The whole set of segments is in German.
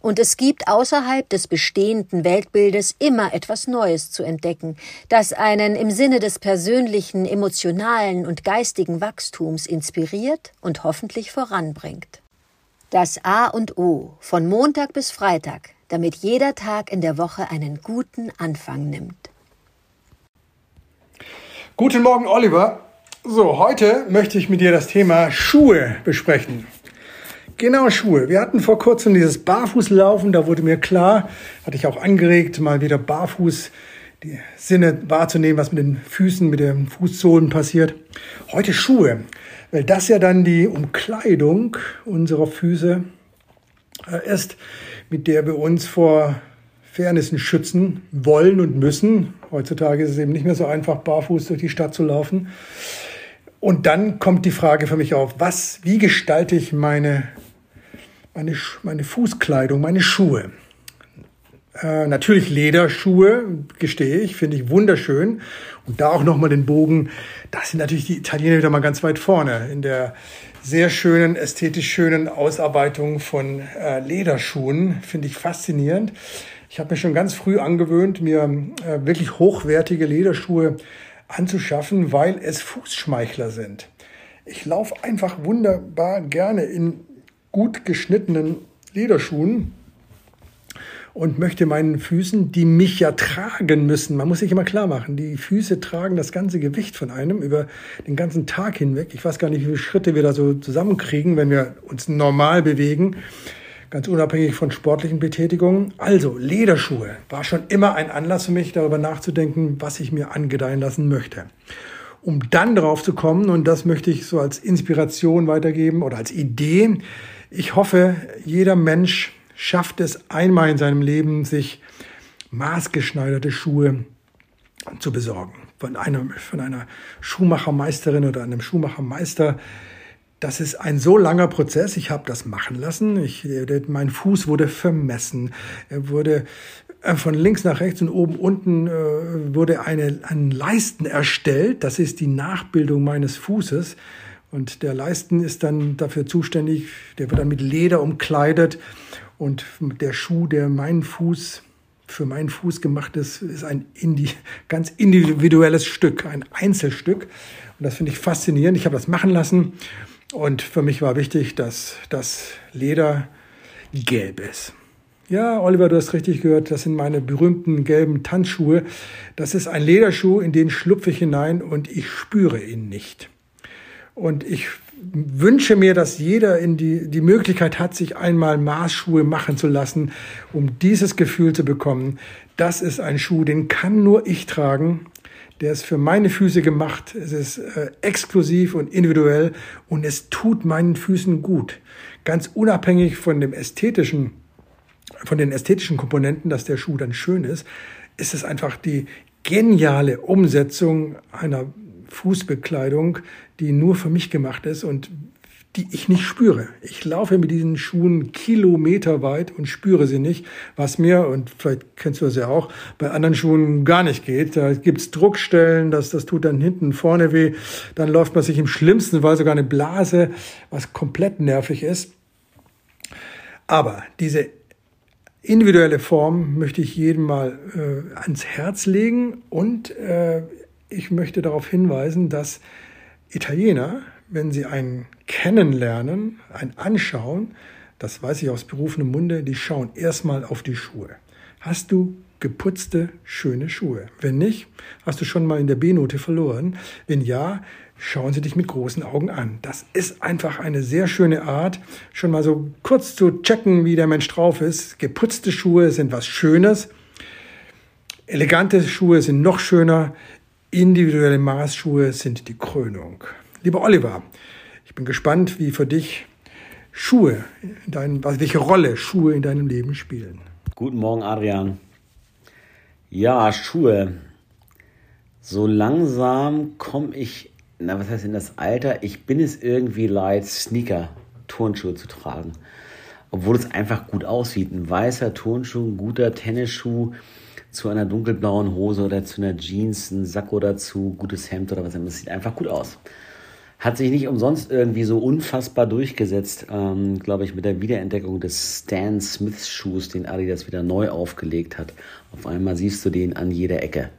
und es gibt außerhalb des bestehenden Weltbildes immer etwas Neues zu entdecken, das einen im Sinne des persönlichen, emotionalen und geistigen Wachstums inspiriert und hoffentlich voranbringt. Das A und O von Montag bis Freitag, damit jeder Tag in der Woche einen guten Anfang nimmt. Guten Morgen, Oliver. So, heute möchte ich mit dir das Thema Schuhe besprechen. Genau, Schuhe. Wir hatten vor kurzem dieses Barfußlaufen, da wurde mir klar, hatte ich auch angeregt, mal wieder barfuß die Sinne wahrzunehmen, was mit den Füßen, mit den Fußsohlen passiert. Heute Schuhe weil das ja dann die Umkleidung unserer Füße äh, ist, mit der wir uns vor Fairnessen schützen wollen und müssen. Heutzutage ist es eben nicht mehr so einfach, barfuß durch die Stadt zu laufen. Und dann kommt die Frage für mich auf, was, wie gestalte ich meine, meine, meine Fußkleidung, meine Schuhe? Äh, natürlich Lederschuhe, gestehe ich, finde ich wunderschön. Und da auch nochmal den Bogen, da sind natürlich die Italiener wieder mal ganz weit vorne in der sehr schönen, ästhetisch schönen Ausarbeitung von äh, Lederschuhen, finde ich faszinierend. Ich habe mir schon ganz früh angewöhnt, mir äh, wirklich hochwertige Lederschuhe anzuschaffen, weil es Fußschmeichler sind. Ich laufe einfach wunderbar gerne in gut geschnittenen Lederschuhen und möchte meinen Füßen, die mich ja tragen müssen, man muss sich immer klar machen, die Füße tragen das ganze Gewicht von einem über den ganzen Tag hinweg. Ich weiß gar nicht, wie viele Schritte wir da so zusammenkriegen, wenn wir uns normal bewegen, ganz unabhängig von sportlichen Betätigungen. Also Lederschuhe war schon immer ein Anlass für mich, darüber nachzudenken, was ich mir angedeihen lassen möchte um dann drauf zu kommen, und das möchte ich so als Inspiration weitergeben oder als Idee. Ich hoffe, jeder Mensch schafft es einmal in seinem Leben, sich maßgeschneiderte Schuhe zu besorgen. Von einer, von einer Schuhmachermeisterin oder einem Schuhmachermeister. Das ist ein so langer Prozess. Ich habe das machen lassen. Ich, mein Fuß wurde vermessen. Er wurde äh, von links nach rechts und oben unten äh, wurde eine, ein Leisten erstellt. Das ist die Nachbildung meines Fußes. Und der Leisten ist dann dafür zuständig, der wird dann mit Leder umkleidet und der Schuh, der meinen Fuß, für meinen Fuß gemacht ist, ist ein indi ganz individuelles Stück, ein Einzelstück. Und das finde ich faszinierend. Ich habe das machen lassen. Und für mich war wichtig, dass das Leder gelb ist. Ja, Oliver, du hast richtig gehört, das sind meine berühmten gelben Tanzschuhe. Das ist ein Lederschuh, in den schlupfe ich hinein und ich spüre ihn nicht. Und ich wünsche mir, dass jeder in die, die Möglichkeit hat, sich einmal Maßschuhe machen zu lassen, um dieses Gefühl zu bekommen. Das ist ein Schuh, den kann nur ich tragen. Der ist für meine Füße gemacht. Es ist äh, exklusiv und individuell und es tut meinen Füßen gut. Ganz unabhängig von dem ästhetischen, von den ästhetischen Komponenten, dass der Schuh dann schön ist, ist es einfach die geniale Umsetzung einer Fußbekleidung, die nur für mich gemacht ist und die ich nicht spüre. Ich laufe mit diesen Schuhen kilometerweit und spüre sie nicht, was mir, und vielleicht kennst du das ja auch, bei anderen Schuhen gar nicht geht. Da gibt's Druckstellen, das, das tut dann hinten vorne weh. Dann läuft man sich im schlimmsten Fall sogar eine Blase, was komplett nervig ist. Aber diese individuelle Form möchte ich jedem mal äh, ans Herz legen und äh, ich möchte darauf hinweisen, dass Italiener, wenn sie einen kennenlernen, einen anschauen, das weiß ich aus berufenem Munde, die schauen erstmal auf die Schuhe. Hast du geputzte, schöne Schuhe? Wenn nicht, hast du schon mal in der B-Note verloren. Wenn ja, schauen sie dich mit großen Augen an. Das ist einfach eine sehr schöne Art, schon mal so kurz zu checken, wie der Mensch drauf ist. Geputzte Schuhe sind was Schönes. Elegante Schuhe sind noch schöner. Individuelle Maßschuhe sind die Krönung. Lieber Oliver, ich bin gespannt, wie für dich Schuhe, in dein, welche Rolle Schuhe in deinem Leben spielen. Guten Morgen, Adrian. Ja, Schuhe. So langsam komme ich na, was heißt denn das Alter? Ich bin es irgendwie leid, Sneaker, Turnschuhe zu tragen. Obwohl es einfach gut aussieht. Ein weißer Turnschuh, ein guter Tennisschuh zu einer dunkelblauen Hose oder zu einer Jeans, ein Sakko dazu, gutes Hemd oder was immer. Es sieht einfach gut aus. Hat sich nicht umsonst irgendwie so unfassbar durchgesetzt, ähm, glaube ich, mit der Wiederentdeckung des Stan Smith Schuhs, den Adidas wieder neu aufgelegt hat. Auf einmal siehst du den an jeder Ecke.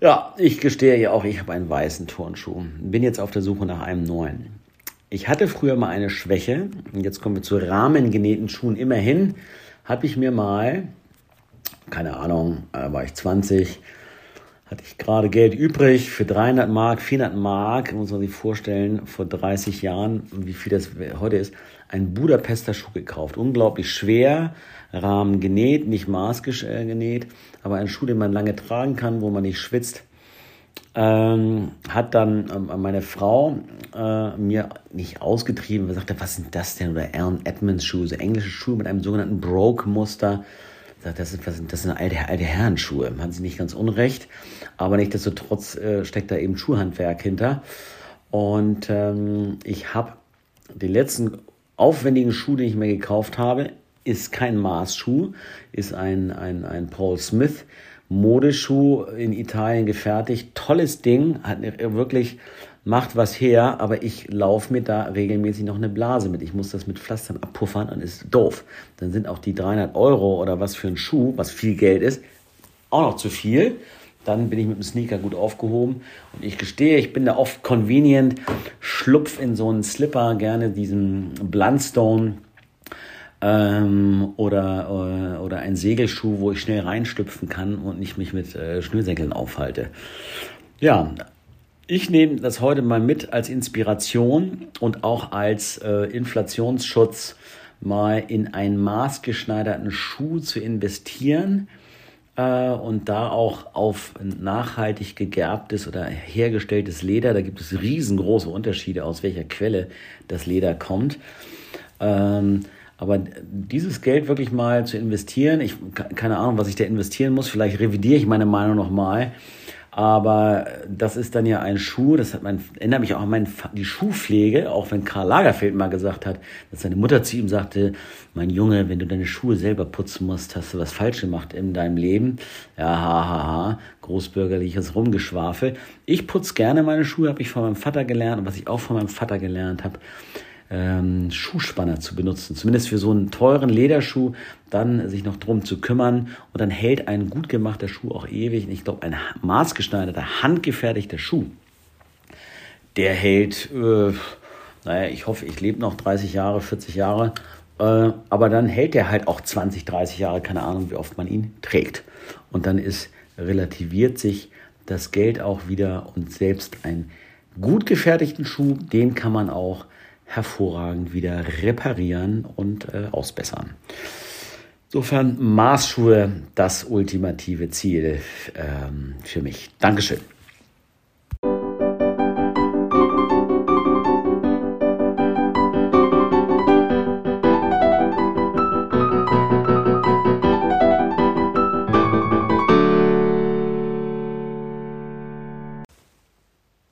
Ja, ich gestehe ja auch, ich habe einen weißen Turnschuh. Bin jetzt auf der Suche nach einem neuen. Ich hatte früher mal eine Schwäche. Und jetzt kommen wir zu rahmengenähten Schuhen. Immerhin habe ich mir mal, keine Ahnung, äh, war ich 20, hatte ich gerade Geld übrig für 300 Mark, 400 Mark, muss man sich vorstellen, vor 30 Jahren, wie viel das heute ist, einen Budapester Schuh gekauft. Unglaublich schwer, Rahmen genäht, nicht maßgenäht, aber ein Schuh, den man lange tragen kann, wo man nicht schwitzt. Ähm, hat dann ähm, meine Frau äh, mir nicht ausgetrieben, sagte, was sind das denn? Oder Alan Edmonds Schuhe, so englische Schuhe mit einem sogenannten Broke-Muster. Das sind, das sind alte, alte Herrenschuhe. Haben sie nicht ganz unrecht, aber nichtsdestotrotz äh, steckt da eben Schuhhandwerk hinter. Und ähm, ich habe den letzten aufwendigen Schuh, den ich mir gekauft habe, ist kein Maßschuh, ist ein, ein, ein Paul Smith Modeschuh in Italien gefertigt. Tolles Ding, hat wirklich macht was her, aber ich laufe mir da regelmäßig noch eine Blase mit. Ich muss das mit Pflastern abpuffern und ist doof. Dann sind auch die 300 Euro oder was für ein Schuh, was viel Geld ist, auch noch zu viel. Dann bin ich mit dem Sneaker gut aufgehoben. Und ich gestehe, ich bin da oft convenient, schlupf in so einen Slipper, gerne diesen Blundstone ähm, oder, äh, oder ein Segelschuh, wo ich schnell reinstüpfen kann und nicht mich mit äh, Schnürsenkeln aufhalte. Ja, ich nehme das heute mal mit als Inspiration und auch als äh, Inflationsschutz mal in einen maßgeschneiderten Schuh zu investieren äh, und da auch auf nachhaltig gegerbtes oder hergestelltes Leder. Da gibt es riesengroße Unterschiede, aus welcher Quelle das Leder kommt. Ähm, aber dieses Geld wirklich mal zu investieren, ich keine Ahnung, was ich da investieren muss, vielleicht revidiere ich meine Meinung nochmal. Aber das ist dann ja ein Schuh, das hat mein, erinnert mich auch an mein, die Schuhpflege, auch wenn Karl Lagerfeld mal gesagt hat, dass seine Mutter zu ihm sagte, mein Junge, wenn du deine Schuhe selber putzen musst, hast du was falsch gemacht in deinem Leben. Ja, ha, ha, ha, großbürgerliches Rumgeschwafel. Ich putze gerne meine Schuhe, habe ich von meinem Vater gelernt und was ich auch von meinem Vater gelernt habe, ähm, Schuhspanner zu benutzen. Zumindest für so einen teuren Lederschuh, dann sich noch drum zu kümmern. Und dann hält ein gut gemachter Schuh auch ewig. Und ich glaube, ein maßgeschneiderter, handgefertigter Schuh, der hält, äh, naja, ich hoffe, ich lebe noch 30 Jahre, 40 Jahre. Äh, aber dann hält der halt auch 20, 30 Jahre, keine Ahnung, wie oft man ihn trägt. Und dann ist relativiert sich das Geld auch wieder und selbst ein gut gefertigten Schuh, den kann man auch hervorragend wieder reparieren und äh, ausbessern. Insofern Maßschuhe das ultimative Ziel ähm, für mich. Dankeschön.